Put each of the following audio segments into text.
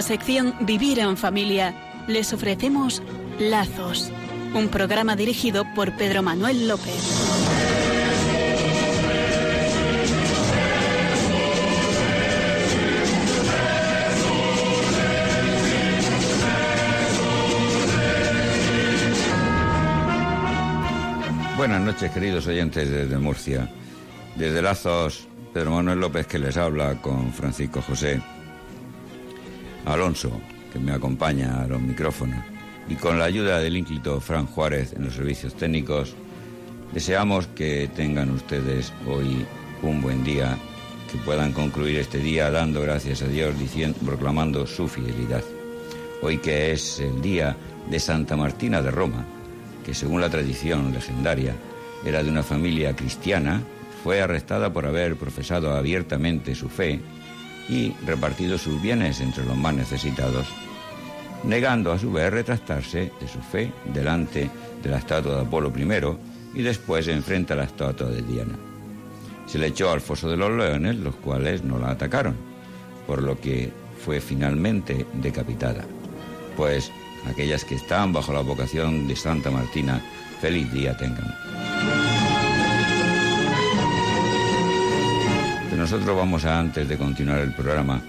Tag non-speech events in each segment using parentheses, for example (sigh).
la sección Vivir en Familia les ofrecemos Lazos, un programa dirigido por Pedro Manuel López. Buenas noches, queridos oyentes desde Murcia. Desde Lazos, Pedro Manuel López que les habla con Francisco José Alonso, que me acompaña a los micrófonos, y con la ayuda del ínclito Fran Juárez en los servicios técnicos, deseamos que tengan ustedes hoy un buen día, que puedan concluir este día dando gracias a Dios, diciendo, proclamando su fidelidad. Hoy que es el día de Santa Martina de Roma, que según la tradición legendaria era de una familia cristiana, fue arrestada por haber profesado abiertamente su fe y repartido sus bienes entre los más necesitados, negando a su vez retractarse de su fe delante de la estatua de Apolo I y después enfrente a la estatua de Diana. Se le echó al foso de los leones, los cuales no la atacaron, por lo que fue finalmente decapitada. Pues aquellas que están bajo la vocación de Santa Martina, feliz día tengan. Nosotros vamos a, antes de continuar el programa,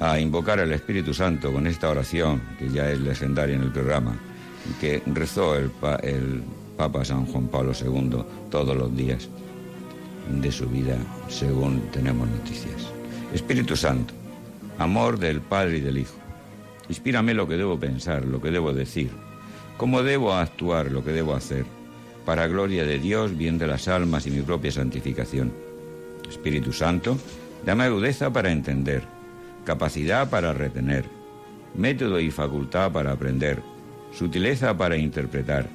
a invocar al Espíritu Santo con esta oración, que ya es legendaria en el programa, que rezó el, el Papa San Juan Pablo II todos los días de su vida, según tenemos noticias. Espíritu Santo, amor del Padre y del Hijo Inspírame lo que debo pensar, lo que debo decir, cómo debo actuar, lo que debo hacer, para gloria de Dios, bien de las almas y mi propia santificación. Espíritu Santo, dame agudeza para entender, capacidad para retener, método y facultad para aprender, sutileza para interpretar,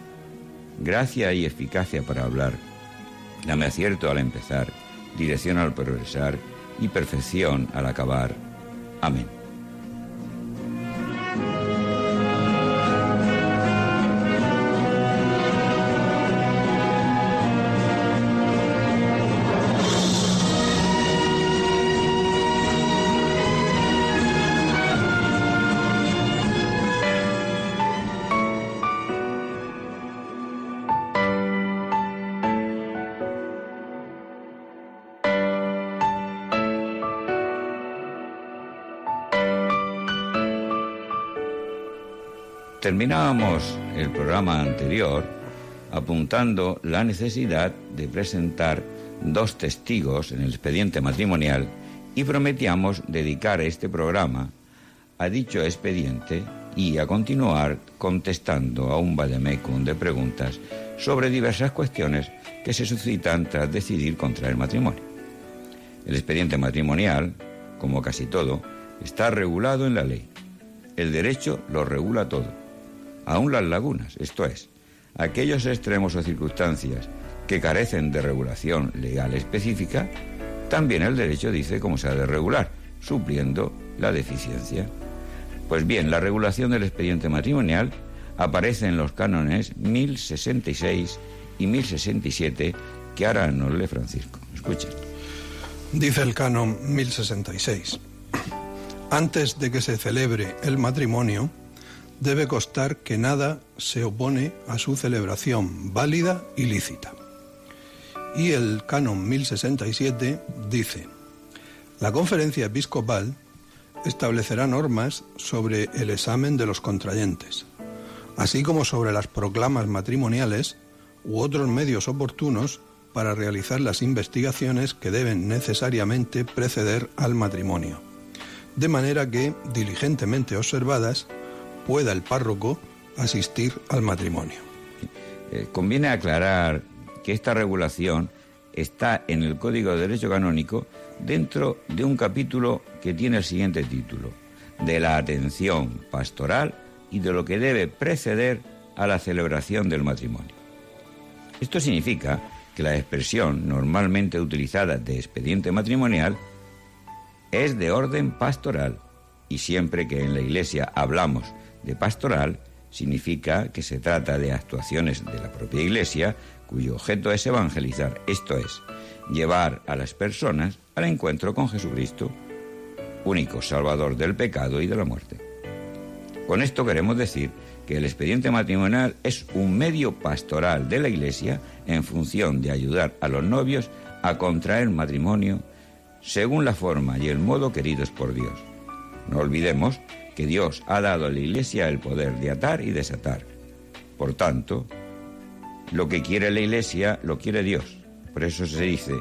gracia y eficacia para hablar. Dame acierto al empezar, dirección al progresar y perfección al acabar. Amén. Terminábamos el programa anterior apuntando la necesidad de presentar dos testigos en el expediente matrimonial y prometíamos dedicar este programa a dicho expediente y a continuar contestando a un vademecum de preguntas sobre diversas cuestiones que se suscitan tras decidir contraer matrimonio. El expediente matrimonial, como casi todo, está regulado en la ley. El derecho lo regula todo aún las lagunas, esto es, aquellos extremos o circunstancias que carecen de regulación legal específica, también el derecho dice cómo se ha de regular, supliendo la deficiencia. Pues bien, la regulación del expediente matrimonial aparece en los cánones 1066 y 1067 que ahora nos lee Francisco. Escuchen. Dice el canon 1066. Antes de que se celebre el matrimonio, debe constar que nada se opone a su celebración válida y lícita. Y el canon 1067 dice, la conferencia episcopal establecerá normas sobre el examen de los contrayentes, así como sobre las proclamas matrimoniales u otros medios oportunos para realizar las investigaciones que deben necesariamente preceder al matrimonio, de manera que, diligentemente observadas, pueda el párroco asistir al matrimonio. Eh, conviene aclarar que esta regulación está en el Código de Derecho Canónico dentro de un capítulo que tiene el siguiente título, de la atención pastoral y de lo que debe preceder a la celebración del matrimonio. Esto significa que la expresión normalmente utilizada de expediente matrimonial es de orden pastoral y siempre que en la Iglesia hablamos de pastoral significa que se trata de actuaciones de la propia Iglesia cuyo objeto es evangelizar, esto es, llevar a las personas al encuentro con Jesucristo, único Salvador del pecado y de la muerte. Con esto queremos decir que el expediente matrimonial es un medio pastoral de la Iglesia en función de ayudar a los novios a contraer matrimonio según la forma y el modo queridos por Dios. No olvidemos que Dios ha dado a la Iglesia el poder de atar y desatar. Por tanto, lo que quiere la Iglesia lo quiere Dios. Por eso se dice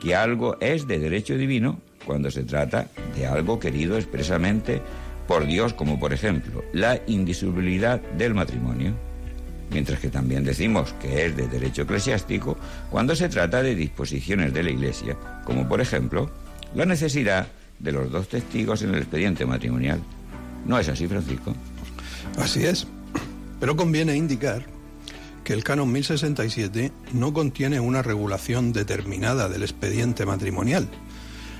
que algo es de derecho divino cuando se trata de algo querido expresamente por Dios, como por ejemplo la indisolubilidad del matrimonio, mientras que también decimos que es de derecho eclesiástico cuando se trata de disposiciones de la Iglesia, como por ejemplo la necesidad de los dos testigos en el expediente matrimonial. ¿No es así, Francisco? Así es, pero conviene indicar que el canon 1067 no contiene una regulación determinada del expediente matrimonial,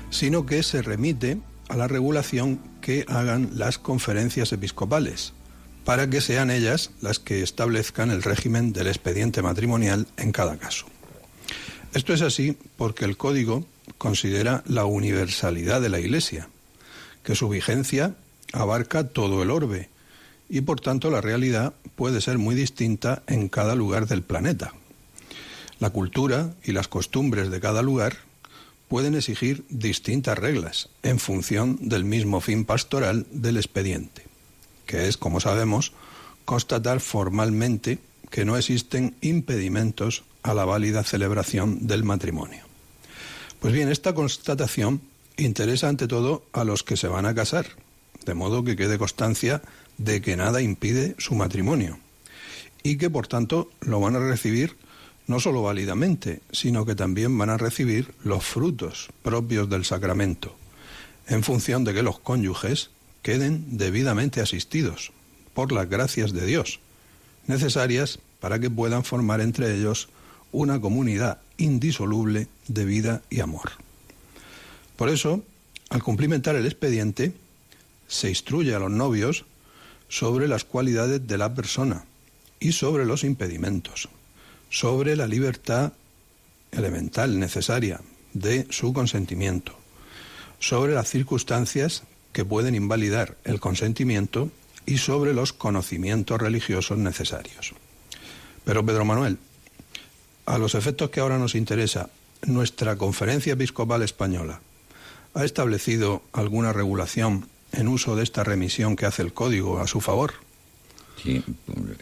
sino que se remite a la regulación que hagan las conferencias episcopales, para que sean ellas las que establezcan el régimen del expediente matrimonial en cada caso. Esto es así porque el código considera la universalidad de la Iglesia, que su vigencia abarca todo el orbe y por tanto la realidad puede ser muy distinta en cada lugar del planeta. La cultura y las costumbres de cada lugar pueden exigir distintas reglas en función del mismo fin pastoral del expediente, que es, como sabemos, constatar formalmente que no existen impedimentos a la válida celebración del matrimonio. Pues bien, esta constatación interesa ante todo a los que se van a casar, de modo que quede constancia de que nada impide su matrimonio y que por tanto lo van a recibir no solo válidamente, sino que también van a recibir los frutos propios del sacramento, en función de que los cónyuges queden debidamente asistidos por las gracias de Dios, necesarias para que puedan formar entre ellos una comunidad indisoluble de vida y amor. Por eso, al cumplimentar el expediente, se instruye a los novios sobre las cualidades de la persona y sobre los impedimentos, sobre la libertad elemental necesaria de su consentimiento, sobre las circunstancias que pueden invalidar el consentimiento y sobre los conocimientos religiosos necesarios. Pero Pedro Manuel, a los efectos que ahora nos interesa, nuestra Conferencia Episcopal Española ha establecido alguna regulación en uso de esta remisión que hace el Código a su favor. Sí,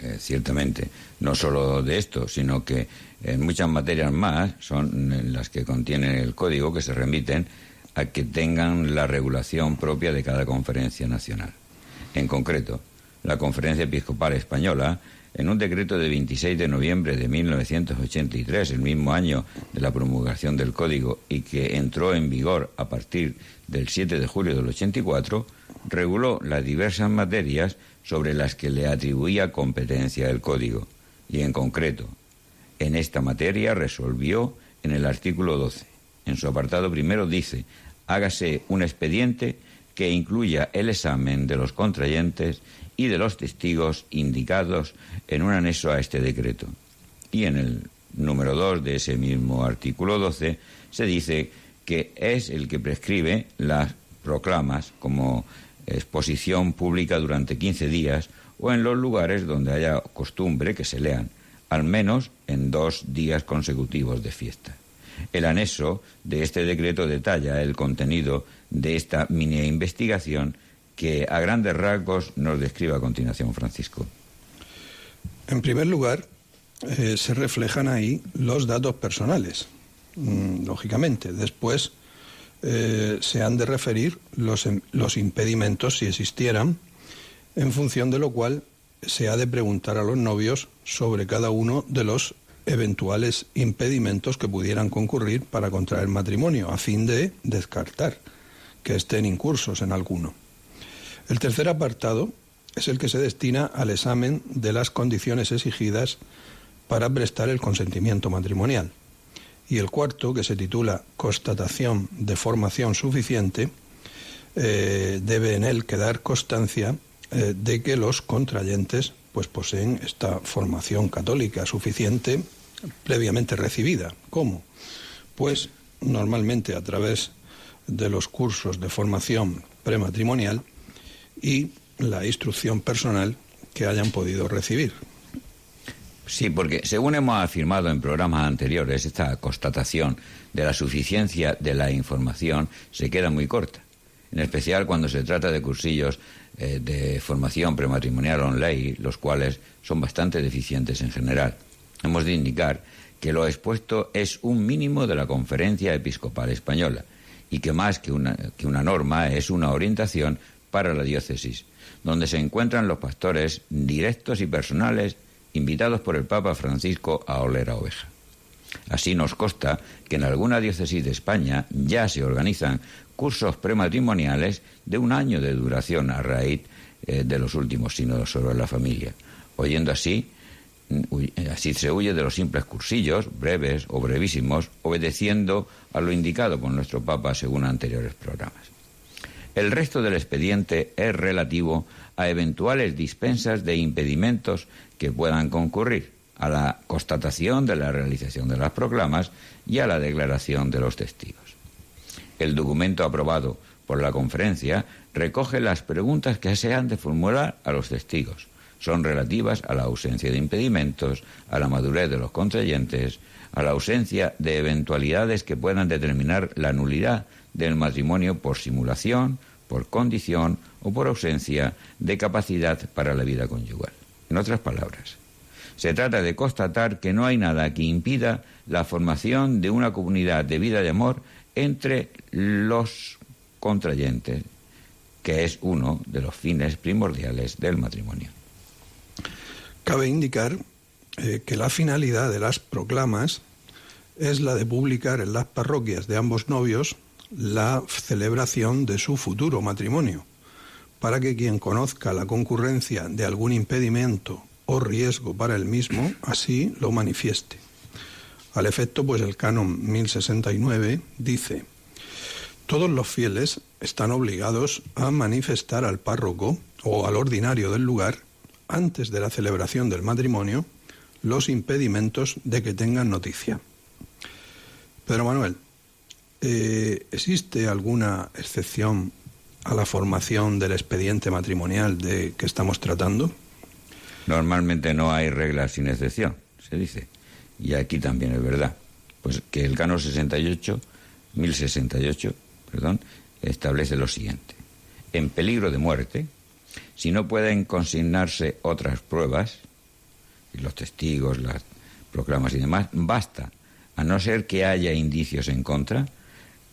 eh, ciertamente. No solo de esto, sino que en muchas materias más son las que contiene el código que se remiten a que tengan la regulación propia de cada conferencia nacional. En concreto, la Conferencia Episcopal Española, en un decreto de 26 de noviembre de 1983, el mismo año de la promulgación del Código y que entró en vigor a partir del 7 de julio del 84, reguló las diversas materias sobre las que le atribuía competencia el Código, y en concreto, en esta materia resolvió en el artículo 12. En su apartado primero dice, hágase un expediente que incluya el examen de los contrayentes y de los testigos indicados en un anexo a este decreto. Y en el número 2 de ese mismo artículo 12 se dice que es el que prescribe las proclamas como exposición pública durante 15 días o en los lugares donde haya costumbre que se lean, al menos en dos días consecutivos de fiesta. El anexo de este decreto detalla el contenido de esta mini investigación que a grandes rasgos nos describe a continuación Francisco. En primer lugar, eh, se reflejan ahí los datos personales, mm, lógicamente. Después, eh, se han de referir los, los impedimentos, si existieran, en función de lo cual se ha de preguntar a los novios sobre cada uno de los eventuales impedimentos que pudieran concurrir para contraer matrimonio, a fin de descartar que estén incursos en alguno. El tercer apartado es el que se destina al examen de las condiciones exigidas para prestar el consentimiento matrimonial y el cuarto, que se titula Constatación de formación suficiente, eh, debe en él quedar constancia eh, de que los contrayentes pues poseen esta formación católica suficiente previamente recibida. ¿Cómo? Pues normalmente a través de los cursos de formación prematrimonial y la instrucción personal que hayan podido recibir. Sí, porque según hemos afirmado en programas anteriores, esta constatación de la suficiencia de la información se queda muy corta, en especial cuando se trata de cursillos eh, de formación prematrimonial online, los cuales son bastante deficientes en general. Hemos de indicar que lo expuesto es un mínimo de la Conferencia Episcopal Española y que más que una, que una norma es una orientación para la diócesis, donde se encuentran los pastores directos y personales invitados por el Papa Francisco a oler a oveja. Así nos consta que en alguna diócesis de España ya se organizan cursos prematrimoniales de un año de duración a raíz eh, de los últimos sínodos sobre la familia, oyendo así eh, Así se huye de los simples cursillos, breves o brevísimos, obedeciendo a lo indicado por nuestro Papa según anteriores programas. El resto del expediente es relativo a eventuales dispensas de impedimentos que puedan concurrir, a la constatación de la realización de las proclamas y a la declaración de los testigos. El documento aprobado por la conferencia recoge las preguntas que se han de formular a los testigos. Son relativas a la ausencia de impedimentos, a la madurez de los contrayentes, a la ausencia de eventualidades que puedan determinar la nulidad del matrimonio por simulación, por condición o por ausencia de capacidad para la vida conyugal. En otras palabras, se trata de constatar que no hay nada que impida la formación de una comunidad de vida de amor entre los contrayentes, que es uno de los fines primordiales del matrimonio. Cabe indicar eh, que la finalidad de las proclamas es la de publicar en las parroquias de ambos novios la celebración de su futuro matrimonio, para que quien conozca la concurrencia de algún impedimento o riesgo para el mismo, así lo manifieste. Al efecto, pues el canon 1069 dice, todos los fieles están obligados a manifestar al párroco o al ordinario del lugar, antes de la celebración del matrimonio, los impedimentos de que tengan noticia. Pedro Manuel, eh, ¿existe alguna excepción a la formación del expediente matrimonial de que estamos tratando? Normalmente no hay reglas sin excepción, se dice. Y aquí también es verdad. Pues que el canon 68, 1068, perdón, establece lo siguiente. En peligro de muerte, si no pueden consignarse otras pruebas, y los testigos, las proclamas y demás, basta, a no ser que haya indicios en contra,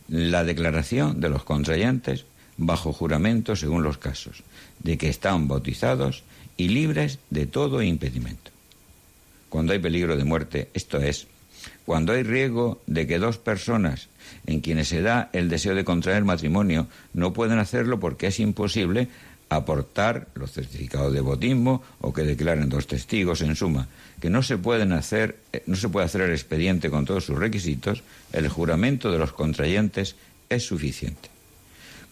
la declaración de los contrayentes bajo juramento según los casos, de que están bautizados y libres de todo impedimento. Cuando hay peligro de muerte, esto es, cuando hay riesgo de que dos personas en quienes se da el deseo de contraer matrimonio no pueden hacerlo porque es imposible aportar los certificados de bautismo o que declaren dos testigos, en suma, que no se pueden hacer, eh, no se puede hacer el expediente con todos sus requisitos, el juramento de los contrayentes es suficiente.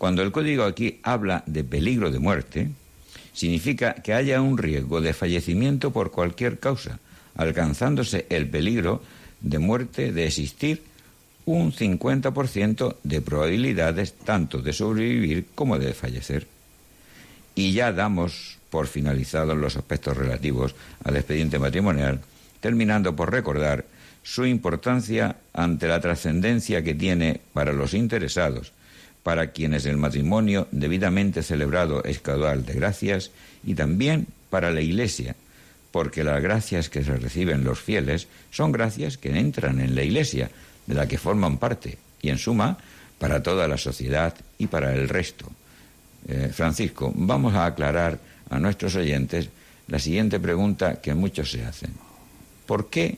Cuando el código aquí habla de peligro de muerte, significa que haya un riesgo de fallecimiento por cualquier causa, alcanzándose el peligro de muerte de existir un 50% de probabilidades tanto de sobrevivir como de fallecer. Y ya damos por finalizados los aspectos relativos al expediente matrimonial, terminando por recordar su importancia ante la trascendencia que tiene para los interesados para quienes el matrimonio debidamente celebrado es caudal de gracias y también para la Iglesia, porque las gracias que se reciben los fieles son gracias que entran en la Iglesia, de la que forman parte, y en suma, para toda la sociedad y para el resto. Eh, Francisco, vamos a aclarar a nuestros oyentes la siguiente pregunta que muchos se hacen. ¿Por qué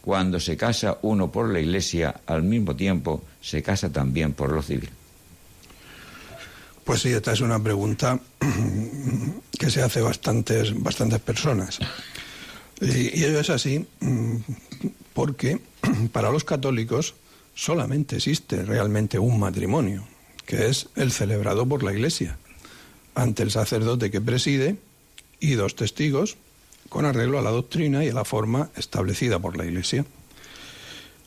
cuando se casa uno por la Iglesia al mismo tiempo se casa también por lo civil? Pues sí, esta es una pregunta (clears throat) que se hace bastantes, bastantes personas. Y, y ello es así mm, porque (clears throat) para los católicos solamente existe realmente un matrimonio, que es el celebrado por la Iglesia, ante el sacerdote que preside y dos testigos, con arreglo a la doctrina y a la forma establecida por la Iglesia.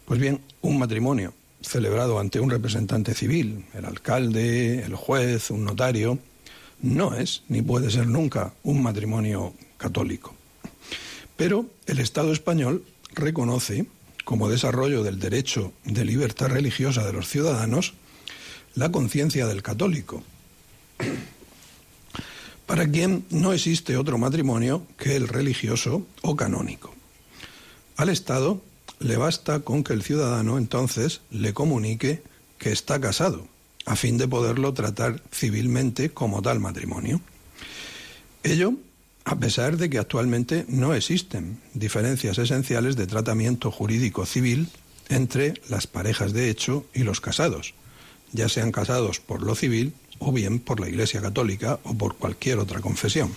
Pues bien, un matrimonio celebrado ante un representante civil, el alcalde, el juez, un notario, no es ni puede ser nunca un matrimonio católico. Pero el Estado español reconoce, como desarrollo del derecho de libertad religiosa de los ciudadanos, la conciencia del católico, para quien no existe otro matrimonio que el religioso o canónico. Al Estado le basta con que el ciudadano entonces le comunique que está casado, a fin de poderlo tratar civilmente como tal matrimonio. Ello a pesar de que actualmente no existen diferencias esenciales de tratamiento jurídico civil entre las parejas de hecho y los casados, ya sean casados por lo civil o bien por la Iglesia Católica o por cualquier otra confesión.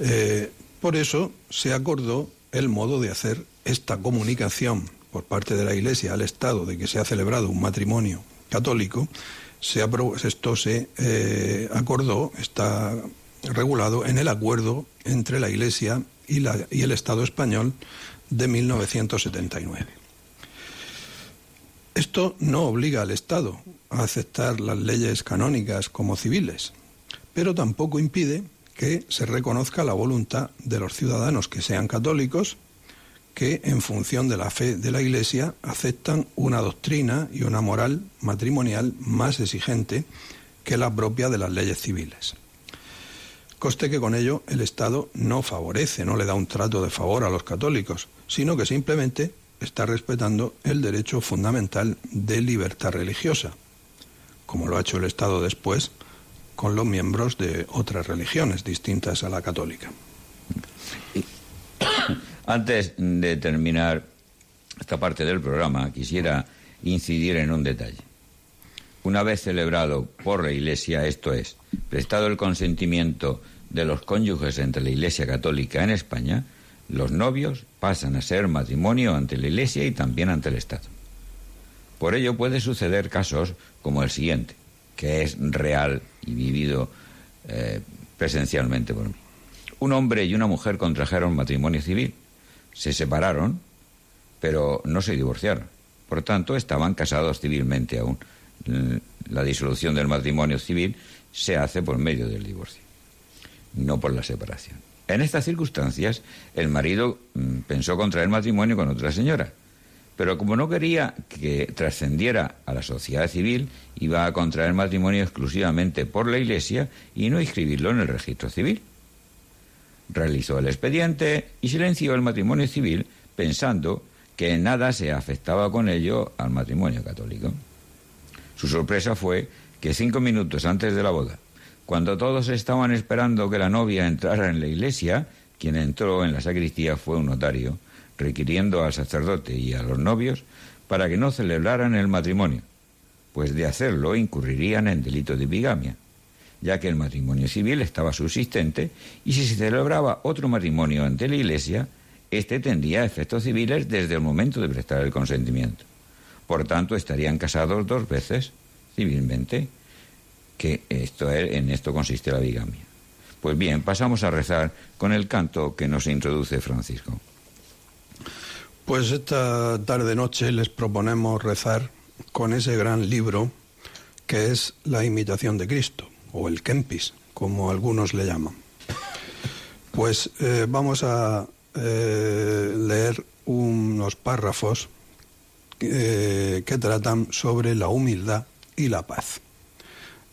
Eh, por eso se acordó el modo de hacer esta comunicación por parte de la Iglesia al Estado de que se ha celebrado un matrimonio católico, esto se eh, acordó, está regulado en el acuerdo entre la Iglesia y, y el Estado español de 1979. Esto no obliga al Estado a aceptar las leyes canónicas como civiles, pero tampoco impide que se reconozca la voluntad de los ciudadanos que sean católicos, que en función de la fe de la Iglesia aceptan una doctrina y una moral matrimonial más exigente que la propia de las leyes civiles. Coste que con ello el Estado no favorece, no le da un trato de favor a los católicos, sino que simplemente está respetando el derecho fundamental de libertad religiosa, como lo ha hecho el Estado después con los miembros de otras religiones distintas a la católica. Antes de terminar esta parte del programa, quisiera incidir en un detalle. Una vez celebrado por la Iglesia, esto es, prestado el consentimiento de los cónyuges entre la Iglesia Católica en España, los novios pasan a ser matrimonio ante la Iglesia y también ante el Estado. Por ello puede suceder casos como el siguiente, que es real y vivido eh, presencialmente por mí. Un hombre y una mujer contrajeron matrimonio civil, se separaron, pero no se divorciaron. Por tanto, estaban casados civilmente aún. La disolución del matrimonio civil se hace por medio del divorcio no por la separación. En estas circunstancias, el marido mm, pensó contraer matrimonio con otra señora, pero como no quería que trascendiera a la sociedad civil, iba a contraer matrimonio exclusivamente por la Iglesia y no inscribirlo en el registro civil. Realizó el expediente y silenció el matrimonio civil pensando que nada se afectaba con ello al matrimonio católico. Su sorpresa fue que cinco minutos antes de la boda, cuando todos estaban esperando que la novia entrara en la iglesia, quien entró en la sacristía fue un notario, requiriendo al sacerdote y a los novios para que no celebraran el matrimonio, pues de hacerlo incurrirían en delito de bigamia, ya que el matrimonio civil estaba subsistente y si se celebraba otro matrimonio ante la iglesia, éste tendría efectos civiles desde el momento de prestar el consentimiento. Por tanto, estarían casados dos veces civilmente que esto en esto consiste la bigamia. Pues bien, pasamos a rezar con el canto que nos introduce Francisco. Pues esta tarde noche les proponemos rezar con ese gran libro que es la imitación de Cristo o el Kempis, como algunos le llaman. Pues eh, vamos a eh, leer unos párrafos eh, que tratan sobre la humildad y la paz.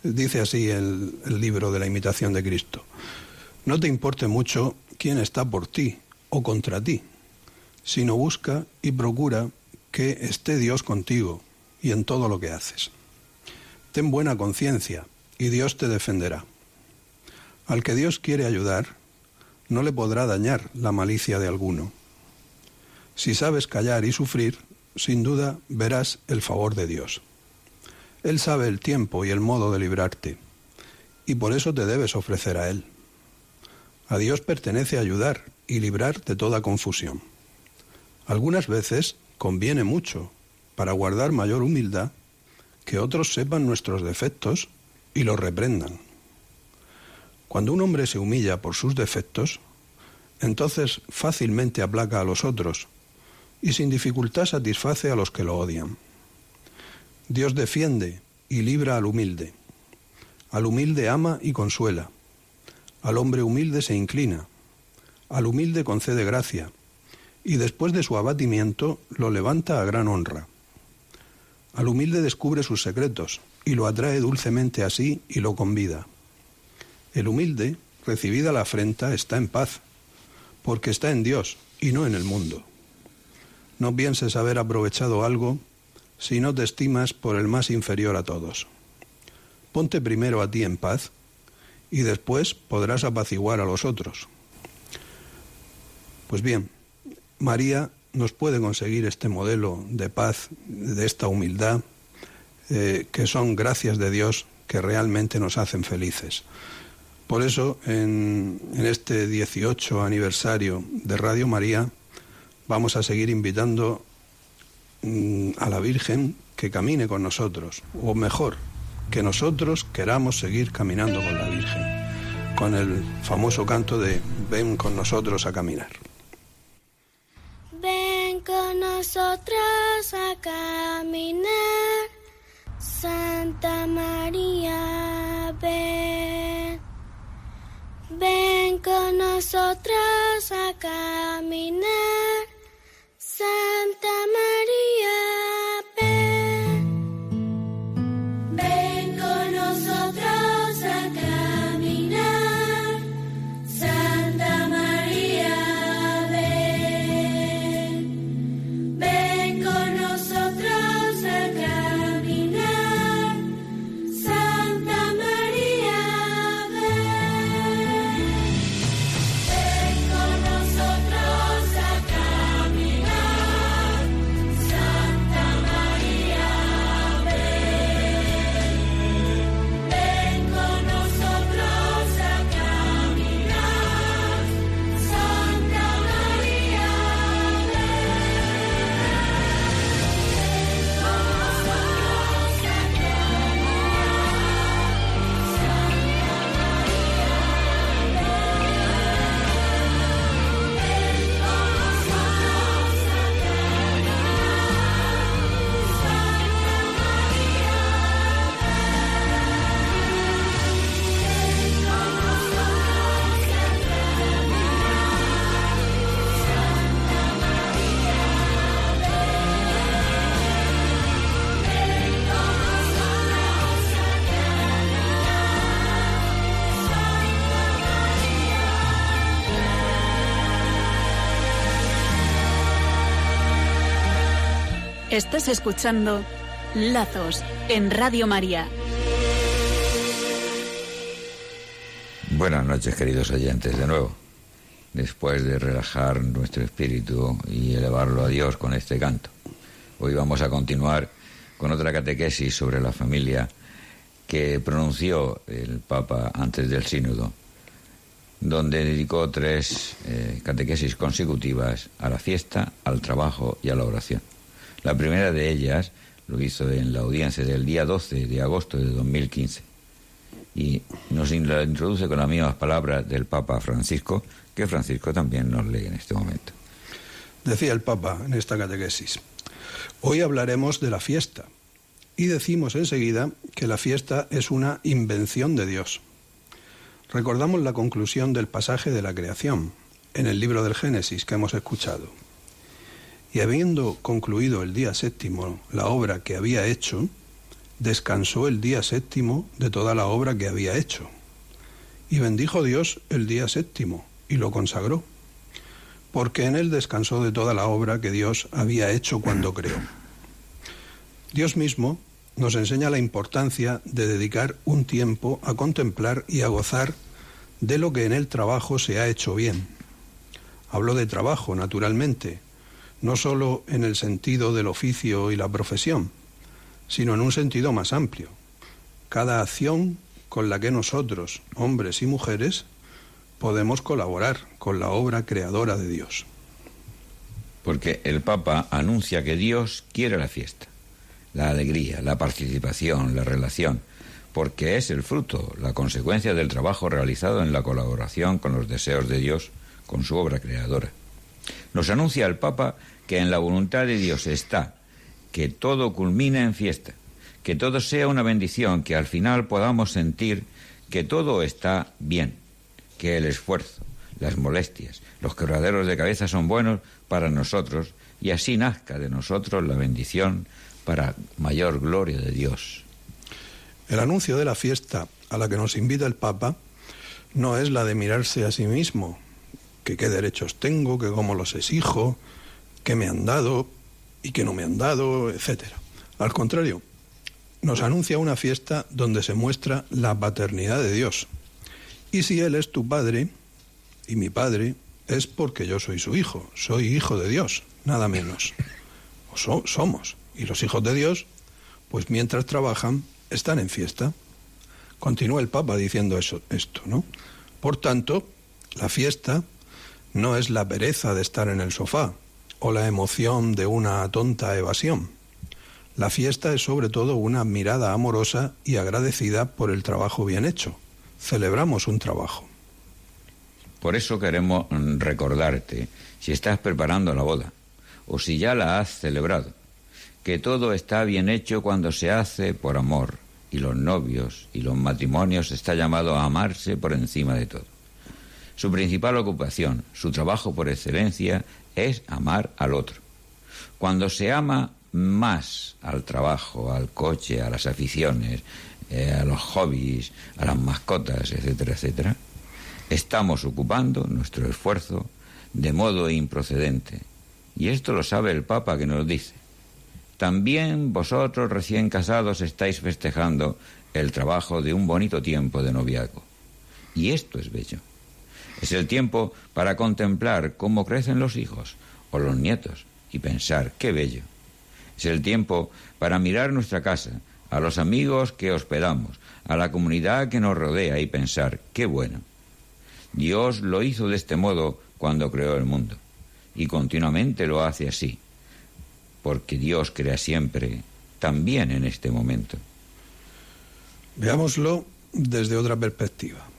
Dice así el, libro de la imitación de Cristo. No te importe mucho quién está por ti o contra ti, sino busca y procura que esté Dios contigo y en todo lo que haces. Ten buena conciencia y Dios te defenderá. Al que Dios quiere ayudar, no le podrá dañar la malicia de alguno. Si sabes callar y sufrir, sin duda verás el favor de Dios. Él sabe el tiempo y el modo de librarte, y por eso te debes ofrecer a Él. A Dios pertenece ayudar y librar de toda confusión. Algunas veces conviene mucho, para guardar mayor humildad, que otros sepan nuestros defectos y los reprendan. Cuando un hombre se humilla por sus defectos, entonces fácilmente aplaca a los otros y sin dificultad satisface a los que lo odian. Dios defiende y libra al humilde. Al humilde ama y consuela. Al hombre humilde se inclina. Al humilde concede gracia. Y después de su abatimiento lo levanta a gran honra. Al humilde descubre sus secretos y lo atrae dulcemente a sí y lo convida. El humilde, recibida la afrenta, está en paz, porque está en Dios y no en el mundo. No pienses haber aprovechado algo si no te estimas por el más inferior a todos. Ponte primero a ti en paz y después podrás apaciguar a los otros. Pues bien, María nos puede conseguir este modelo de paz, de esta humildad, eh, que son gracias de Dios que realmente nos hacen felices. Por eso, en, este 18 aniversario de Radio María, vamos a seguir invitando mm, a la Virgen que camine con nosotros, o mejor, que nosotros queramos seguir caminando con la Virgen, con el famoso canto de ven con nosotros a caminar. Ven con nosotros a caminar, Santa María, ven. Ven con nosotros a caminar, Santa María, Estás escuchando Lazos en Radio María. Buenas noches, queridos oyentes, de nuevo. Después de relajar nuestro espíritu y elevarlo a Dios con este canto, hoy vamos a continuar con otra catequesis sobre la familia que pronunció el Papa antes del Sínodo, donde dedicó tres eh, catequesis consecutivas a la fiesta, al trabajo y a la oración. La primera de ellas lo hizo en la audiencia del día 12 de agosto de 2015 y nos introduce con las mismas palabras del Papa Francisco, que Francisco también nos lee en este momento. Decía el Papa en esta catequesis, hoy hablaremos de la fiesta y decimos enseguida que la fiesta es una invención de Dios. Recordamos la conclusión del pasaje de la creación en el libro del Génesis que hemos escuchado. Y habiendo concluido el día séptimo la obra que había hecho, descansó el día séptimo de toda la obra que había hecho. Y bendijo Dios el día séptimo y lo consagró, porque en él descansó de toda la obra que Dios había hecho cuando creó. Dios mismo nos enseña la importancia de dedicar un tiempo a contemplar y a gozar de lo que en el trabajo se ha hecho bien. Hablo de trabajo, naturalmente, no sólo en el sentido del oficio y la profesión, sino en un sentido más amplio. Cada acción con la que nosotros, hombres y mujeres, podemos colaborar con la obra creadora de Dios. Porque el Papa anuncia que Dios quiere la fiesta, la alegría, la participación, la relación, porque es el fruto, la consecuencia del trabajo realizado en la colaboración con los deseos de Dios, con su obra creadora. Nos anuncia el Papa que en la voluntad de Dios está que todo culmina en fiesta, Que todo sea una bendición, que al final podamos sentir que todo está bien, que el esfuerzo, las molestias, los quebraderos de cabeza son buenos para nosotros y así nazca de nosotros la bendición para mayor gloria de Dios. El anuncio de la fiesta a la que nos invita el Papa no es la de mirarse a sí mismo, que qué derechos tengo, que cómo los exijo, qué me han dado y qué no me han dado, etcétera. Al contrario, nos anuncia una fiesta donde se muestra la paternidad de Dios. Y si Él es tu Padre y mi Padre, es porque yo soy su hijo, soy hijo de Dios, nada menos. O so- somos. Y los hijos de Dios, pues mientras trabajan, están en fiesta. Continúa el Papa diciendo eso, esto, ¿no? Por tanto, la fiesta no es la pereza de estar en el sofá o la emoción de una tonta evasión. La fiesta es sobre todo una mirada amorosa y agradecida por el trabajo bien hecho. Celebramos un trabajo. Por eso queremos recordarte, si estás preparando la boda o si ya la has celebrado, que todo está bien hecho cuando se hace por amor y los novios y los matrimonios está llamado a amarse por encima de todo. Su principal ocupación, su trabajo por excelencia, es amar al otro. Cuando se ama más al trabajo, al coche, a las aficiones, eh, a los hobbies, a las mascotas, etcétera, etcétera, estamos ocupando nuestro esfuerzo de modo improcedente. Y esto lo sabe el Papa que nos dice. También vosotros recién casados estáis festejando el trabajo de un bonito tiempo de noviazgo. Y esto es bello. Es el tiempo para contemplar cómo crecen los hijos o los nietos y pensar qué bello. Es el tiempo para mirar nuestra casa, a los amigos que hospedamos, a la comunidad que nos rodea y pensar qué bueno. Dios lo hizo de este modo cuando creó el mundo y continuamente lo hace así, porque Dios crea siempre, también en este momento. Veámoslo desde otra perspectiva.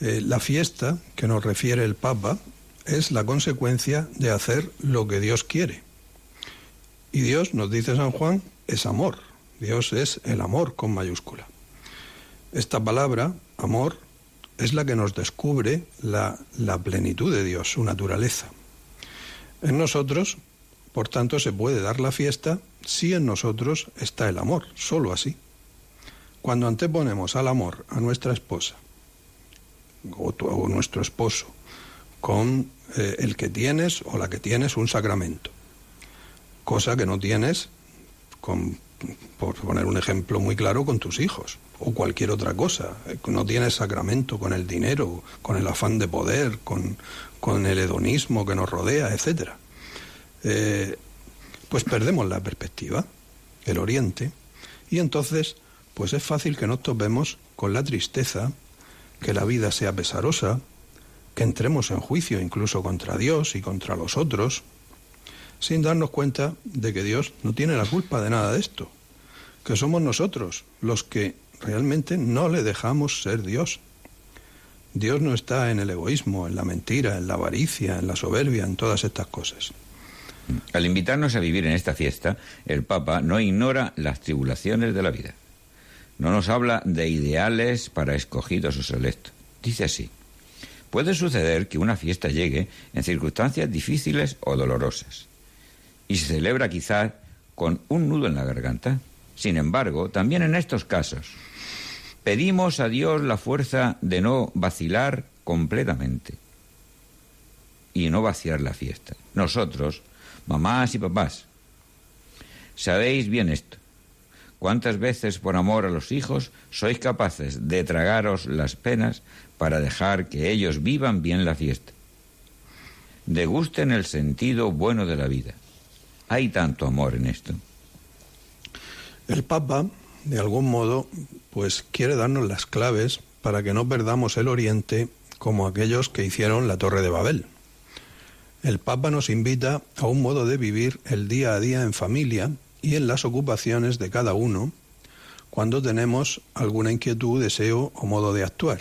Eh, la fiesta que nos refiere el Papa es la consecuencia de hacer lo que Dios quiere. Y Dios, nos dice San Juan, es amor. Dios es el amor con mayúscula. Esta palabra, amor, es la que nos descubre la, la plenitud de Dios, su naturaleza. En nosotros, por tanto, se puede dar la fiesta si en nosotros está el amor, solo así. Cuando anteponemos al amor a nuestra esposa o, tu- o nuestro esposo con eh, el que tienes o la que tienes un sacramento, cosa que no tienes, con, por poner un ejemplo muy claro, con tus hijos o cualquier otra cosa. Eh, No tienes sacramento con el dinero, con el afán de poder, con, con el hedonismo que nos rodea, etcétera. Eh, pues perdemos la perspectiva, el oriente, y entonces pues es fácil que nos topemos con la tristeza, que la vida sea pesarosa, que entremos en juicio incluso contra Dios y contra los otros, sin darnos cuenta de que Dios no tiene la culpa de nada de esto, que somos nosotros los que realmente no le dejamos ser Dios. Dios no está en el egoísmo, en la mentira, en la avaricia, en la soberbia, en todas estas cosas. Al invitarnos a vivir en esta fiesta, el Papa no ignora las tribulaciones de la vida. No nos habla de ideales para escogidos o selectos. Dice así, puede suceder que una fiesta llegue en circunstancias difíciles o dolorosas y se celebra quizás con un nudo en la garganta. Sin embargo, también en estos casos, pedimos a Dios la fuerza de no vacilar completamente y no vaciar la fiesta. Nosotros, mamás y papás, sabéis bien esto. ¿Cuántas veces por amor a los hijos sois capaces de tragaros las penas para dejar que ellos vivan bien la fiesta? Degusten el sentido bueno de la vida. Hay tanto amor en esto. El Papa, de algún modo, pues quiere darnos las claves para que no perdamos el Oriente como aquellos que hicieron la Torre de Babel. El Papa nos invita a un modo de vivir el día a día en familia y en las ocupaciones de cada uno cuando tenemos alguna inquietud, deseo o modo de actuar.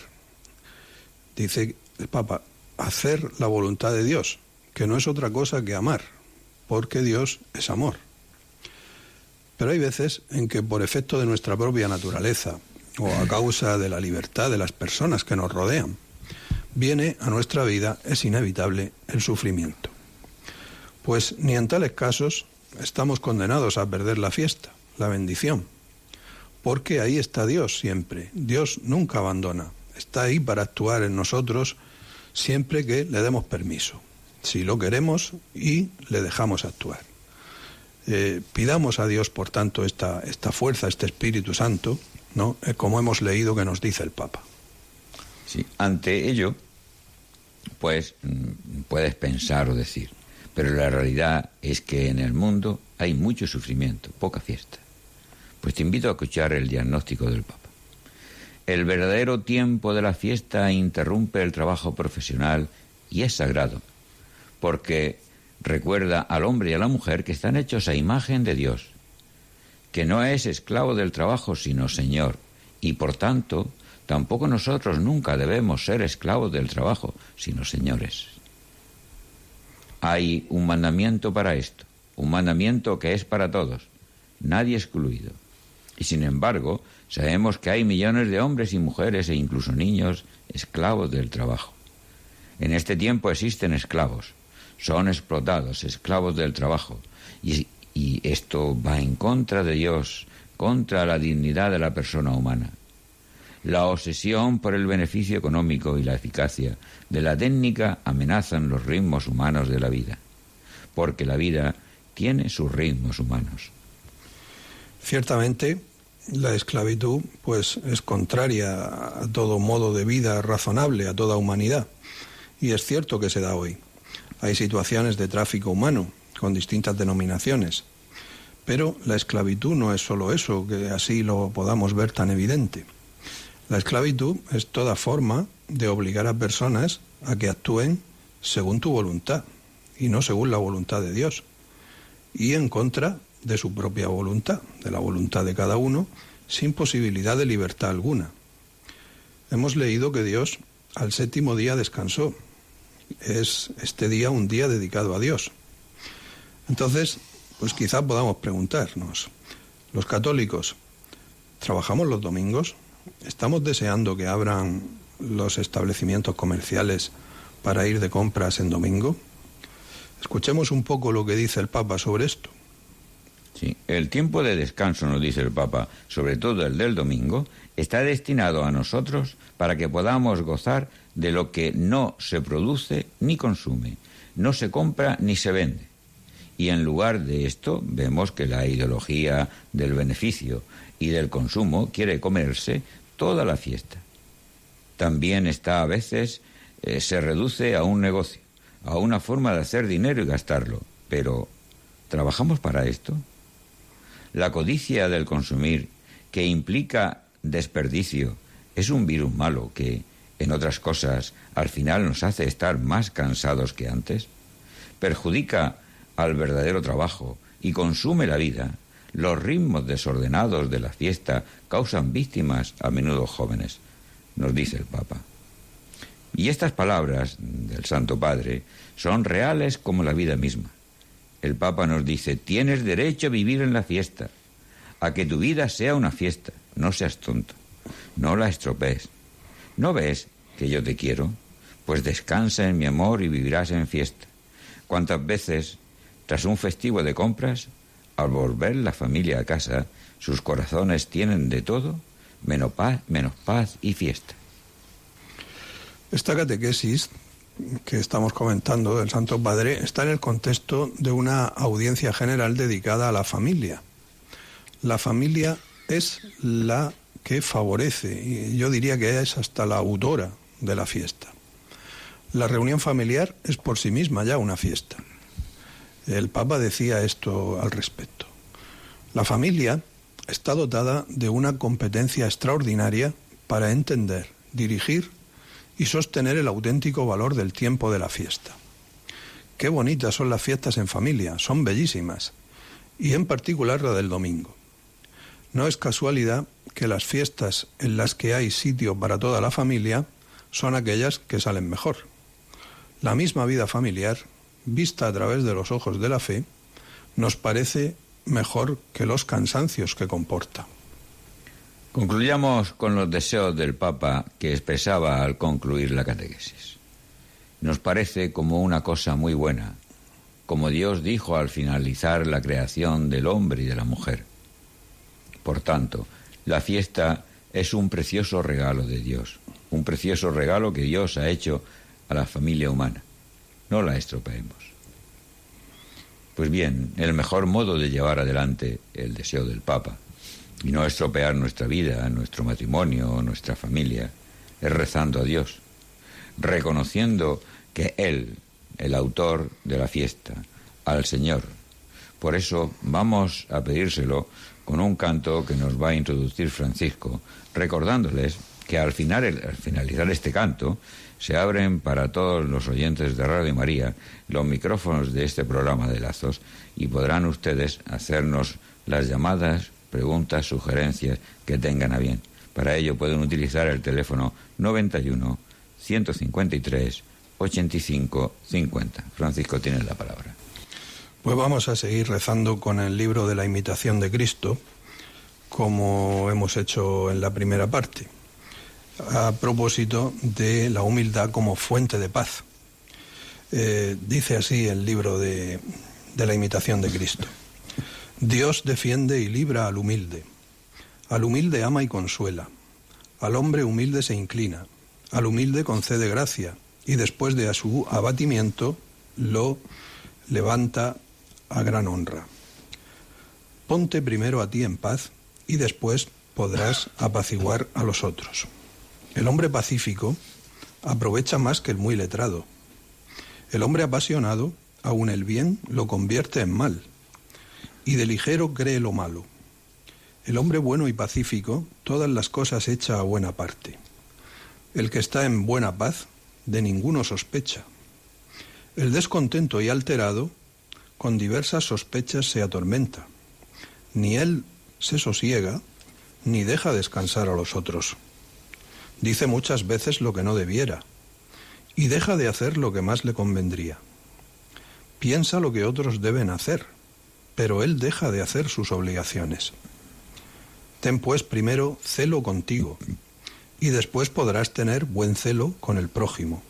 Dice el Papa, hacer la voluntad de Dios, que no es otra cosa que amar, porque Dios es amor. Pero hay veces en que por efecto de nuestra propia naturaleza o a causa de la libertad de las personas que nos rodean, viene a nuestra vida, es inevitable, el sufrimiento. Pues ni en tales casos estamos condenados a perder la fiesta, la bendición, porque ahí está Dios siempre. Dios nunca abandona, está ahí para actuar en nosotros siempre que le demos permiso, si lo queremos y le dejamos actuar. Eh, pidamos a Dios, por tanto, esta, esta fuerza, este Espíritu Santo, ¿no? Eh, como hemos leído que nos dice el Papa. Sí, ante ello, pues mm, puedes pensar o decir, pero la realidad es que en el mundo hay mucho sufrimiento, poca fiesta. Pues te invito a escuchar el diagnóstico del Papa. El verdadero tiempo de la fiesta interrumpe el trabajo profesional y es sagrado, porque recuerda al hombre y a la mujer que están hechos a imagen de Dios, que no es esclavo del trabajo sino Señor, y por tanto tampoco nosotros nunca debemos ser esclavos del trabajo sino señores. Hay un mandamiento para esto, un mandamiento que es para todos, nadie excluido. Y sin embargo, sabemos que hay millones de hombres y mujeres e incluso niños esclavos del trabajo. En este tiempo existen esclavos, son explotados, esclavos del trabajo. Y, esto va en contra de Dios, contra la dignidad de la persona humana. La obsesión por el beneficio económico y la eficacia de la técnica amenazan los ritmos humanos de la vida, porque la vida tiene sus ritmos humanos. Ciertamente, la esclavitud pues es contraria a todo modo de vida razonable, a toda humanidad. Y es cierto que se da hoy. Hay situaciones de tráfico humano con distintas denominaciones. Pero la esclavitud no es solo eso, que así lo podamos ver tan evidente. La esclavitud es toda forma de obligar a personas a que actúen según tu voluntad y no según la voluntad de Dios y en contra de su propia voluntad, de la voluntad de cada uno, sin posibilidad de libertad alguna. Hemos leído que Dios al séptimo día descansó. Es este día un día dedicado a Dios. Entonces, pues quizá podamos preguntarnos, los católicos, ¿trabajamos los domingos? ¿Estamos deseando que abran los establecimientos comerciales para ir de compras en domingo? Escuchemos un poco lo que dice el Papa sobre esto. Sí, el tiempo de descanso, nos dice el Papa, sobre todo el del domingo, está destinado a nosotros para que podamos gozar de lo que no se produce ni consume, no se compra ni se vende. Y en lugar de esto vemos que la ideología del beneficio y del consumo quiere comerse toda la fiesta. También está a veces, eh, se reduce a un negocio, a una forma de hacer dinero y gastarlo. Pero, ¿trabajamos para esto? La codicia del consumir, que implica desperdicio, es un virus malo que, en otras cosas, al final nos hace estar más cansados que antes. Perjudica al verdadero trabajo y consume la vida. Los ritmos desordenados de la fiesta causan víctimas a menudo jóvenes, nos dice el Papa. Y estas palabras del Santo Padre son reales como la vida misma. El Papa nos dice, tienes derecho a vivir en la fiesta, a que tu vida sea una fiesta, no seas tonto, no la estropees. ¿No ves que yo te quiero? Pues descansa en mi amor y vivirás en fiesta. ¿Cuántas veces, tras un festivo de compras, al volver la familia a casa, sus corazones tienen de todo, menos paz, menos paz y fiesta? Esta catequesis que estamos comentando del Santo Padre está en el contexto de una audiencia general dedicada a la familia. La familia es la que favorece, y yo diría que es hasta la autora de la fiesta. La reunión familiar es por sí misma ya una fiesta. El Papa decía esto al respecto. La familia está dotada de una competencia extraordinaria para entender, dirigir y sostener el auténtico valor del tiempo de la fiesta. Qué bonitas son las fiestas en familia, son bellísimas, y en particular la del domingo. No es casualidad que las fiestas en las que hay sitio para toda la familia son aquellas que salen mejor. La misma vida familiar, vista a través de los ojos de la fe, nos parece mejor que los cansancios que comporta. Concluyamos con los deseos del Papa que expresaba al concluir la catequesis. Nos parece como una cosa muy buena, como Dios dijo al finalizar la creación del hombre y de la mujer. Por tanto, la fiesta es un precioso regalo de Dios, un precioso regalo que Dios ha hecho a la familia humana. No la estropeemos. Pues bien, el mejor modo de llevar adelante el deseo del Papa y no estropear nuestra vida, nuestro matrimonio nuestra familia es rezando a Dios, reconociendo que Él, el autor de la fiesta, al Señor. Por eso vamos a pedírselo con un canto que nos va a introducir Francisco, recordándoles que al, final, al finalizar este canto se abren para todos los oyentes de Radio María los micrófonos de este programa de lazos y podrán ustedes hacernos las llamadas, preguntas, sugerencias que tengan a bien. Para ello pueden utilizar el teléfono 91 153 85 50. Francisco tiene la palabra. Pues vamos a seguir rezando con el libro de la imitación de Cristo, como hemos hecho en la primera parte, a propósito de la humildad como fuente de paz. Eh, dice así el libro de, de la imitación de Cristo. Dios defiende y libra al humilde. Al humilde ama y consuela. Al hombre humilde se inclina. Al humilde concede gracia y después de su abatimiento lo levanta a gran honra. Ponte primero a ti en paz y después podrás apaciguar a los otros. El hombre pacífico aprovecha más que el muy letrado. El hombre apasionado, aun el bien, lo convierte en mal, y de ligero cree lo malo. El hombre bueno y pacífico todas las cosas echa a buena parte. El que está en buena paz de ninguno sospecha. El descontento y alterado con diversas sospechas se atormenta. Ni él se sosiega, ni deja descansar a los otros. Dice muchas veces lo que no debiera, y deja de hacer lo que más le convendría. Piensa lo que otros deben hacer, pero él deja de hacer sus obligaciones. Ten pues primero celo contigo, y después podrás tener buen celo con el prójimo.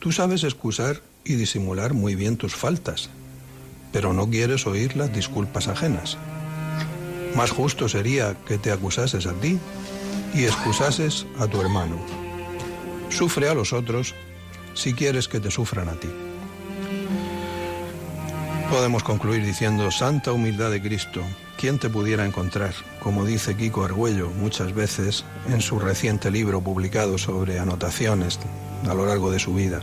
Tú sabes excusar y disimular muy bien tus faltas, pero no quieres oír las disculpas ajenas. Más justo sería que te acusases a ti y excusases a tu hermano. Sufre a los otros si quieres que te sufran a ti. Podemos concluir diciendo, Santa humildad de Cristo, ¿quién te pudiera encontrar? Como dice Kiko Argüello muchas veces en su reciente libro publicado sobre anotaciones a lo largo de su vida.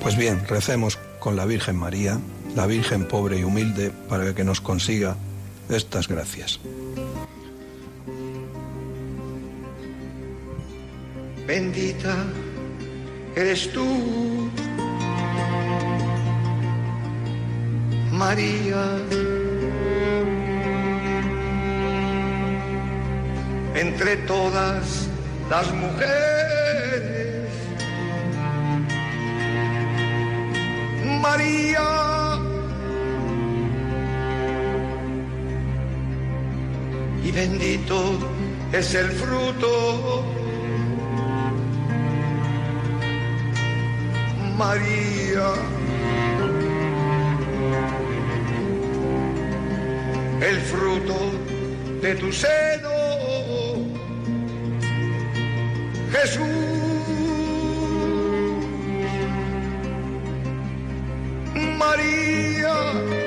Pues bien, recemos con la Virgen María, la Virgen pobre y humilde, para que nos consiga estas gracias. Bendita eres tú, María, entre todas las mujeres. María, y bendito es el fruto María. El fruto de tu seno, Jesús. María.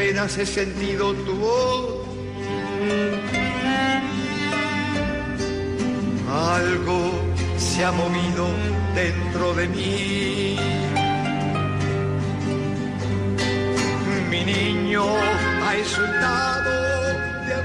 apenas he sentido tu voz. Algo se ha movido dentro de mí. Mi niño ha insultado de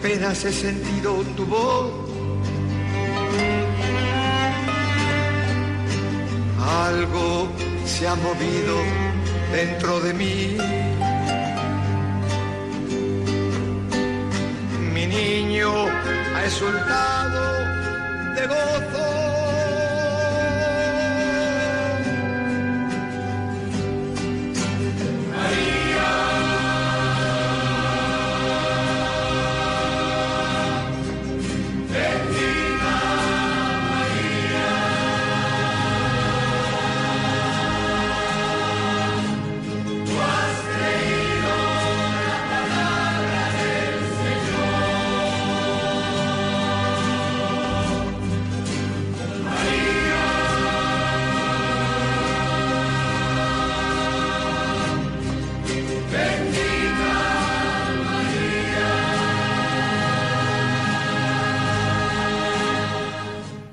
apenas he sentido tu voz. Algo se ha movido dentro de mí. Mi niño ha exultado de gozo.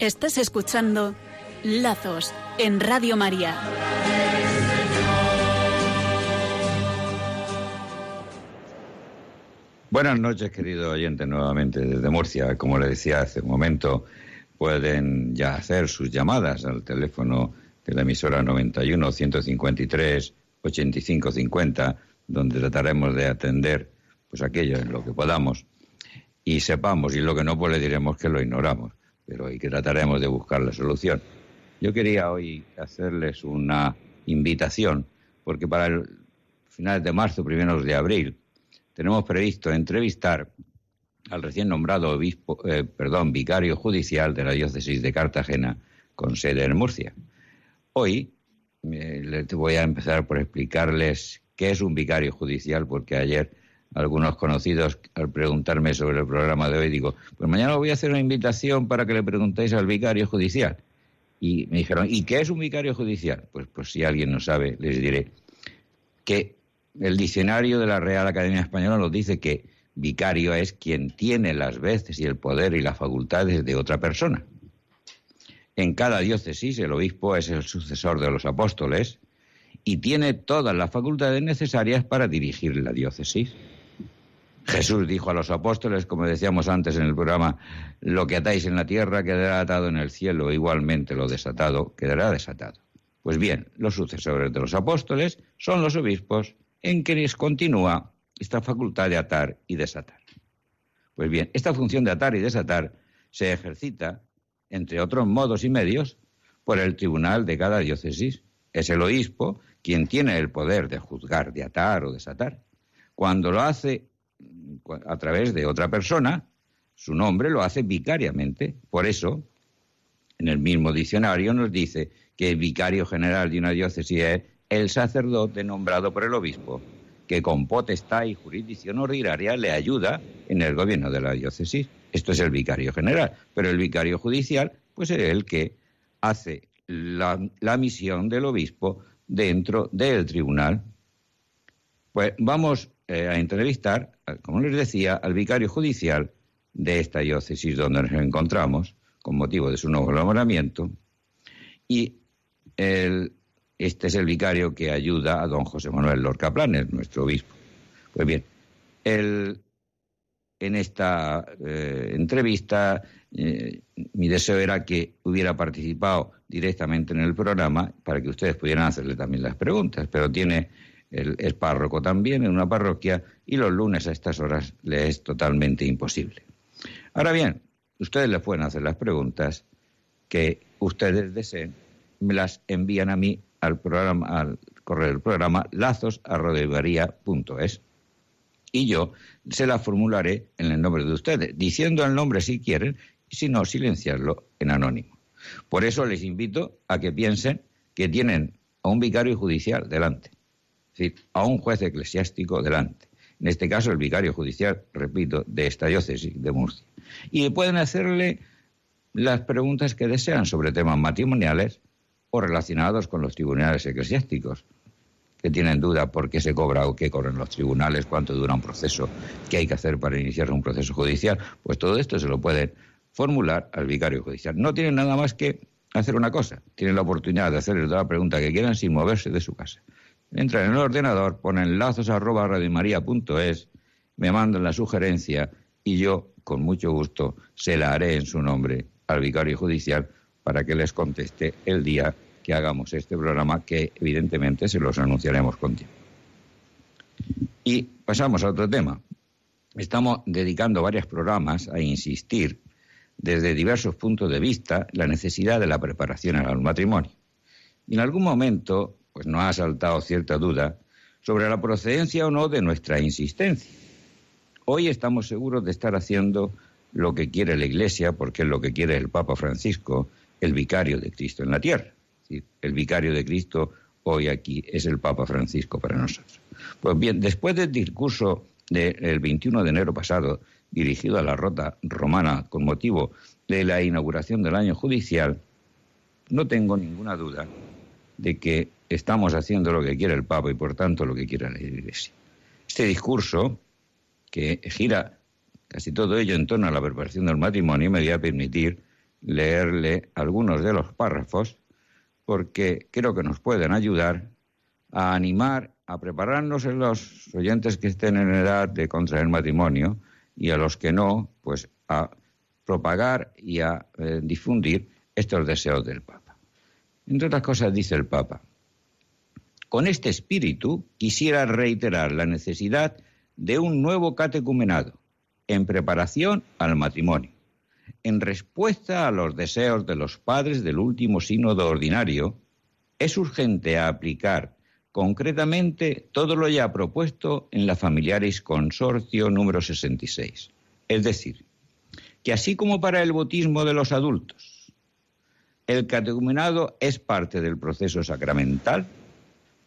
Estás escuchando Lazos en Radio María. Buenas noches, querido oyente, nuevamente desde Murcia. Como le decía hace un momento, pueden ya hacer sus llamadas al teléfono de la emisora 91 153 85 50, donde trataremos de atender pues aquello en lo que podamos y sepamos y lo que no pues le diremos que lo ignoramos, pero y que trataremos de buscar la solución. Yo quería hoy hacerles una invitación porque para el finales de marzo, primeros de abril, tenemos previsto entrevistar al recién nombrado obispo, eh, perdón, vicario judicial de la diócesis de Cartagena con sede en Murcia. Hoy eh, les voy a empezar por explicarles qué es un vicario judicial, porque ayer algunos conocidos al preguntarme sobre el programa de hoy digo, pues mañana voy a hacer una invitación para que le preguntéis al vicario judicial. Y me dijeron, ¿y qué es un vicario judicial? Pues, pues si alguien no sabe, les diré que el diccionario de la Real Academia Española nos dice que vicario es quien tiene las veces y el poder y las facultades de otra persona. En cada diócesis el obispo es el sucesor de los apóstoles y tiene todas las facultades necesarias para dirigir la diócesis. Jesús dijo a los apóstoles, como decíamos antes en el programa, lo que atáis en la tierra quedará atado en el cielo, igualmente lo desatado quedará desatado. Pues bien, los sucesores de los apóstoles son los obispos en quienes continúa esta facultad de atar y desatar. Pues bien, esta función de atar y desatar se ejercita, entre otros modos y medios, por el tribunal de cada diócesis. Es el obispo quien tiene el poder de juzgar, de atar o desatar. Cuando lo hace a través de otra persona, su nombre lo hace vicariamente. Por eso, en el mismo diccionario nos dice que el vicario general de una diócesis es el sacerdote nombrado por el obispo, que con potestad y jurisdicción ordinaria le ayuda en el gobierno de la diócesis. Esto es el vicario general, pero el vicario judicial, pues es el que hace la, la misión del obispo dentro del tribunal. Pues vamos eh, a entrevistar, como les decía, al vicario judicial de esta diócesis donde nos encontramos, con motivo de su nuevo nombramiento, y este es el vicario que ayuda a don José Manuel Lorca Planes, nuestro obispo. Pues bien, el, en esta eh, entrevista eh, mi deseo era que hubiera participado directamente en el programa para que ustedes pudieran hacerle también las preguntas, pero tiene el, párroco también en una parroquia y los lunes a estas horas le es totalmente imposible. Ahora bien, ustedes le pueden hacer las preguntas que ustedes deseen, me las envían a mí al programa, al correo del programa lazos@radiomaria.es y yo se las formularé en el nombre de ustedes, diciendo el nombre si quieren y si no, silenciarlo en anónimo. Por eso les invito a que piensen que tienen a un vicario judicial delante, decir, a un juez eclesiástico delante. En este caso, el vicario judicial, repito, de esta diócesis de Murcia. Y pueden hacerle las preguntas que desean sobre temas matrimoniales o relacionados con los tribunales eclesiásticos, que tienen duda por qué se cobra o qué cobran los tribunales, cuánto dura un proceso, qué hay que hacer para iniciar un proceso judicial, pues todo esto se lo pueden formular al vicario judicial. No tienen nada más que hacer una cosa, tienen la oportunidad de hacerle toda la pregunta que quieran sin moverse de su casa. Entran en el ordenador, ponen lazos arroba radiomaria.es, me mandan la sugerencia y yo, con mucho gusto, se la haré en su nombre al vicario judicial para que les conteste el día que hagamos este programa, que evidentemente se los anunciaremos con tiempo. Y pasamos a otro tema. Estamos dedicando varios programas a insistir desde diversos puntos de vista la necesidad de la preparación al matrimonio. Y en algún momento, pues nos ha saltado cierta duda sobre la procedencia o no de nuestra insistencia. Hoy estamos seguros de estar haciendo lo que quiere la Iglesia, porque es lo que quiere el Papa Francisco, el vicario de Cristo en la tierra el vicario de Cristo hoy aquí es el Papa Francisco para nosotros. Pues bien, después del discurso del 21 de enero pasado, dirigido a la rota romana con motivo de la inauguración del año judicial, no tengo ninguna duda de que estamos haciendo lo que quiere el Papa y por tanto lo que quiere la Iglesia. Este discurso, que gira casi todo ello en torno a la preparación del matrimonio, me voy a permitir leerle algunos de los párrafos porque creo que nos pueden ayudar a animar, a prepararnos en los oyentes que estén en edad de contraer matrimonio y a los que no, pues a propagar y a eh, difundir estos deseos del Papa. Entre otras cosas dice el Papa, con este espíritu quisiera reiterar la necesidad de un nuevo catecumenado en preparación al matrimonio en respuesta a los deseos de los padres del último sínodo ordinario, es urgente aplicar concretamente todo lo ya propuesto en la Familiaris Consorcio número 66. Es decir, que así como para el bautismo de los adultos, el catecumenado es parte del proceso sacramental,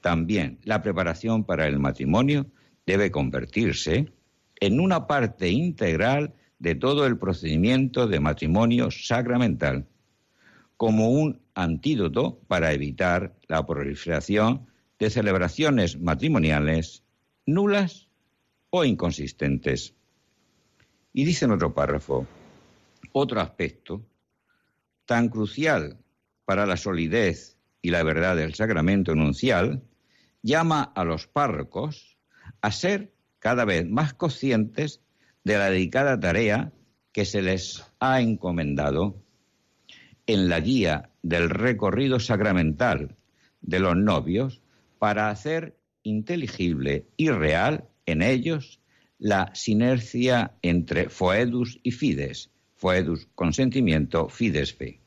también la preparación para el matrimonio debe convertirse en una parte integral de todo el procedimiento de matrimonio sacramental como un antídoto para evitar la proliferación de celebraciones matrimoniales nulas o inconsistentes. Y dice en otro párrafo, otro aspecto tan crucial para la solidez y la verdad del sacramento enuncial, llama a los párrocos a ser cada vez más conscientes de la dedicada tarea que se les ha encomendado en la guía del recorrido sacramental de los novios para hacer inteligible y real en ellos la sinergia entre foedus y fides, foedus consentimiento, fides fe.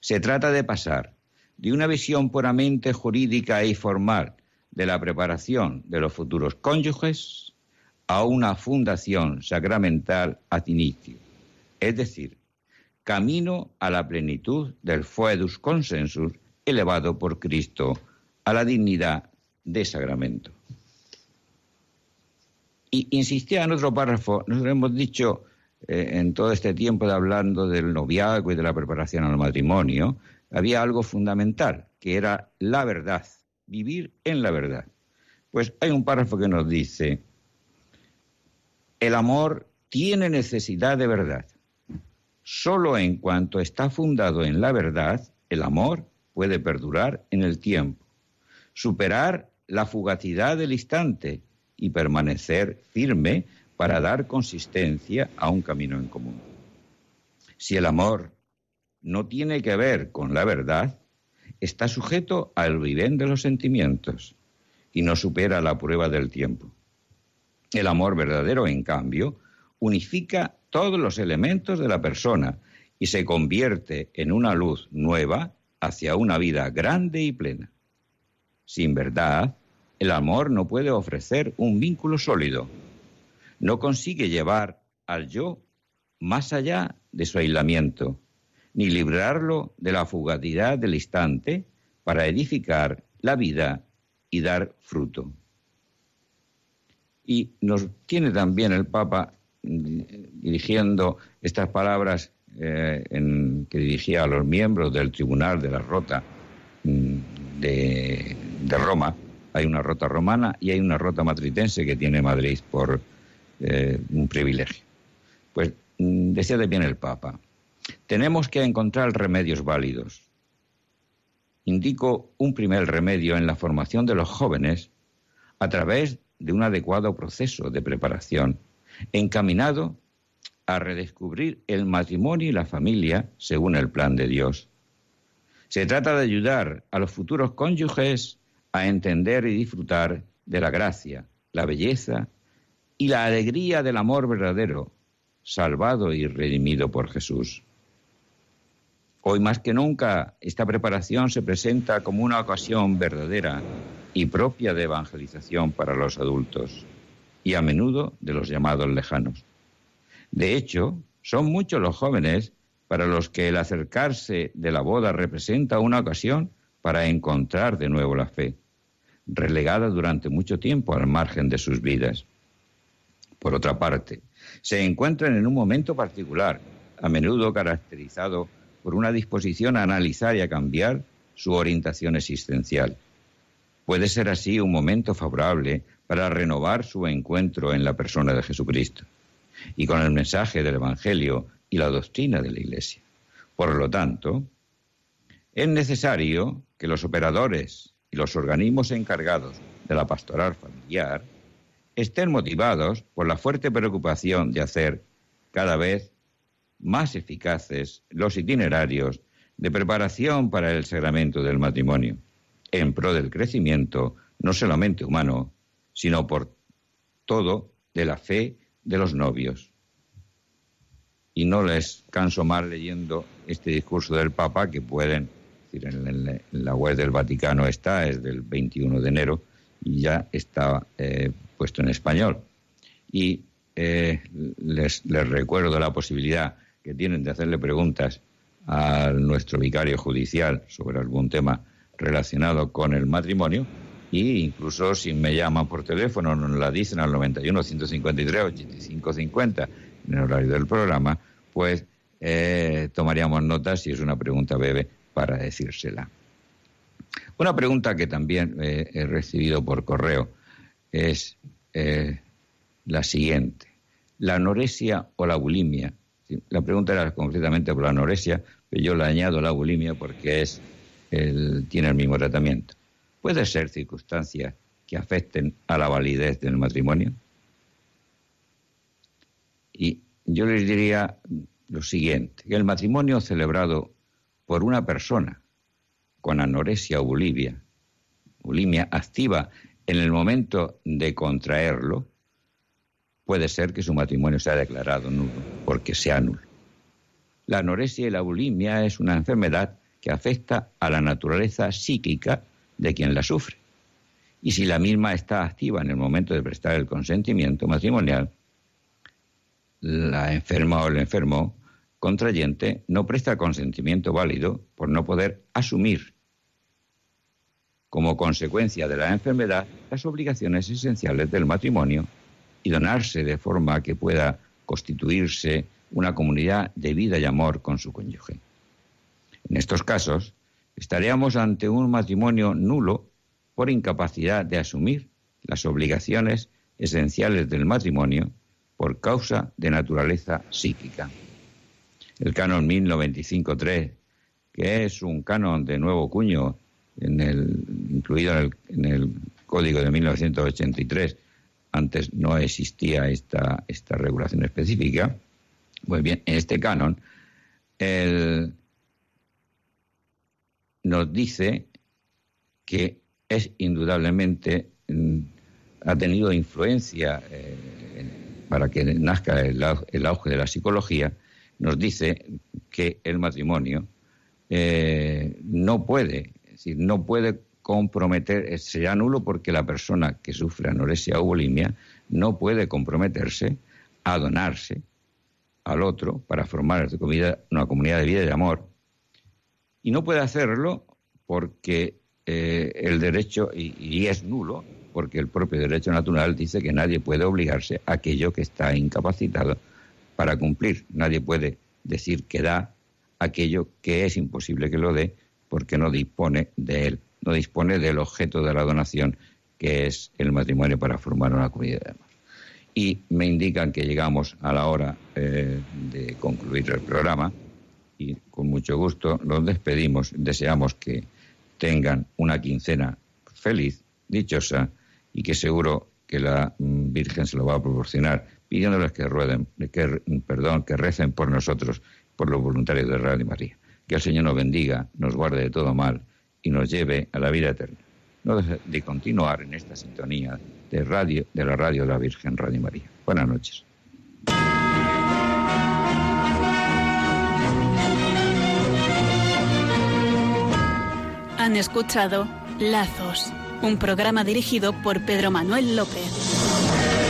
Se trata de pasar de una visión puramente jurídica y formal de la preparación de los futuros cónyuges a una fundación sacramental ad inicio, es decir, camino a la plenitud del foedus consensus elevado por Cristo a la dignidad de sacramento. Y insistía en otro párrafo, nosotros hemos dicho eh, en todo este tiempo de hablando del noviazgo y de la preparación al matrimonio, había algo fundamental, que era la verdad, vivir en la verdad. Pues hay un párrafo que nos dice, El amor tiene necesidad de verdad. Solo en cuanto está fundado en la verdad, el amor puede perdurar en el tiempo, superar la fugacidad del instante y permanecer firme para dar consistencia a un camino en común. Si el amor no tiene que ver con la verdad, está sujeto al vivén de los sentimientos y no supera la prueba del tiempo. El amor verdadero, en cambio, unifica todos los elementos de la persona y se convierte en una luz nueva hacia una vida grande y plena. Sin verdad, el amor no puede ofrecer un vínculo sólido. No consigue llevar al yo más allá de su aislamiento, ni librarlo de la fugacidad del instante para edificar la vida y dar fruto. Y nos tiene también el Papa mm, dirigiendo estas palabras eh, que dirigía a los miembros del Tribunal de la Rota mm, de, de, Roma. Hay una rota romana y hay una rota matritense que tiene Madrid por eh, un privilegio. Pues mm, decía bien el Papa, tenemos que encontrar remedios válidos. Indico un primer remedio en la formación de los jóvenes a través de un adecuado proceso de preparación encaminado a redescubrir el matrimonio y la familia según el plan de Dios. Se trata de ayudar a los futuros cónyuges a entender y disfrutar de la gracia, la belleza y la alegría del amor verdadero, salvado y redimido por Jesús. Hoy más que nunca esta preparación se presenta como una ocasión verdadera y propia de evangelización para los adultos y a menudo de los llamados lejanos. De hecho, son muchos los jóvenes para los que el acercarse de la boda representa una ocasión para encontrar de nuevo la fe, relegada durante mucho tiempo al margen de sus vidas. Por otra parte, se encuentran en un momento particular, a menudo caracterizado por una disposición a analizar y a cambiar su orientación existencial. Puede ser así un momento favorable para renovar su encuentro en la persona de Jesucristo y con el mensaje del Evangelio y la doctrina de la Iglesia. Por lo tanto, es necesario que los operadores y los organismos encargados de la pastoral familiar estén motivados por la fuerte preocupación de hacer cada vez más eficaces los itinerarios de preparación para el sacramento del matrimonio, en pro del crecimiento no solamente humano, sino por todo de la fe de los novios. Y no les canso más leyendo este discurso del Papa que pueden, en, la web del Vaticano está, es del 21 de enero y ya está eh, puesto en español. Y eh, les recuerdo la posibilidad que tienen de hacerle preguntas a nuestro vicario judicial sobre algún tema relacionado con el matrimonio e incluso si me llaman por teléfono nos la dicen al 91 153 85 50 en el horario del programa, pues eh, tomaríamos nota si es una pregunta breve para decírsela. Una pregunta que también eh, he recibido por correo es eh, la siguiente. ¿La anorexia o la bulimia la pregunta era concretamente por la anorexia, pero yo le añado la bulimia porque es el, tiene el mismo tratamiento. ¿Puede ser circunstancias que afecten a la validez del matrimonio? Y yo les diría lo siguiente, que el matrimonio celebrado por una persona con anorexia o bulimia, bulimia activa en el momento de contraerlo, puede ser que su matrimonio sea declarado nulo, porque sea nulo. La anorexia y la bulimia es una enfermedad que afecta a la naturaleza psíquica de quien la sufre. Y si la misma está activa en el momento de prestar el consentimiento matrimonial, la enferma o el enfermo contrayente no presta consentimiento válido por no poder asumir como consecuencia de la enfermedad las obligaciones esenciales del matrimonio y donarse de forma que pueda constituirse una comunidad de vida y amor con su cónyuge. En estos casos, estaríamos ante un matrimonio nulo por incapacidad de asumir las obligaciones esenciales del matrimonio por causa de naturaleza psíquica. El canon 1095.3, que es un canon de nuevo cuño en el, incluido en el, en el Código de 1983, antes no existía esta, esta regulación específica, pues bien, en este canon el, nos dice que es indudablemente mm, ha tenido influencia eh, para que nazca el, el auge de la psicología, nos dice que el matrimonio eh, no puede, es decir, no puede comprometer, eh, será nulo porque la persona que sufre anorexia o bulimia no puede comprometerse a donarse al otro para formar una comunidad, de vida y de amor. Y no puede hacerlo porque eh, el derecho, y, y es nulo, porque el propio derecho natural dice que nadie puede obligarse a aquello que está incapacitado para cumplir. Nadie puede decir que da aquello que es imposible que lo dé porque no dispone de él, no dispone del objeto de la donación que es el matrimonio para formar una comunidad. Y me indican que llegamos a la hora eh, de concluir el programa y con mucho gusto los despedimos. Deseamos que tengan una quincena feliz, dichosa y que seguro que la mm, Virgen se lo va a proporcionar, pidiéndoles que rueden, que, perdón, que recen por nosotros, por los voluntarios de Radio María. Que el Señor nos bendiga, nos guarde de todo mal y nos lleve a la vida eterna. No deje de continuar en esta sintonía de radio de la radio de la Virgen Radio María. Buenas noches. Han escuchado Lazos, un programa dirigido por Pedro Manuel López.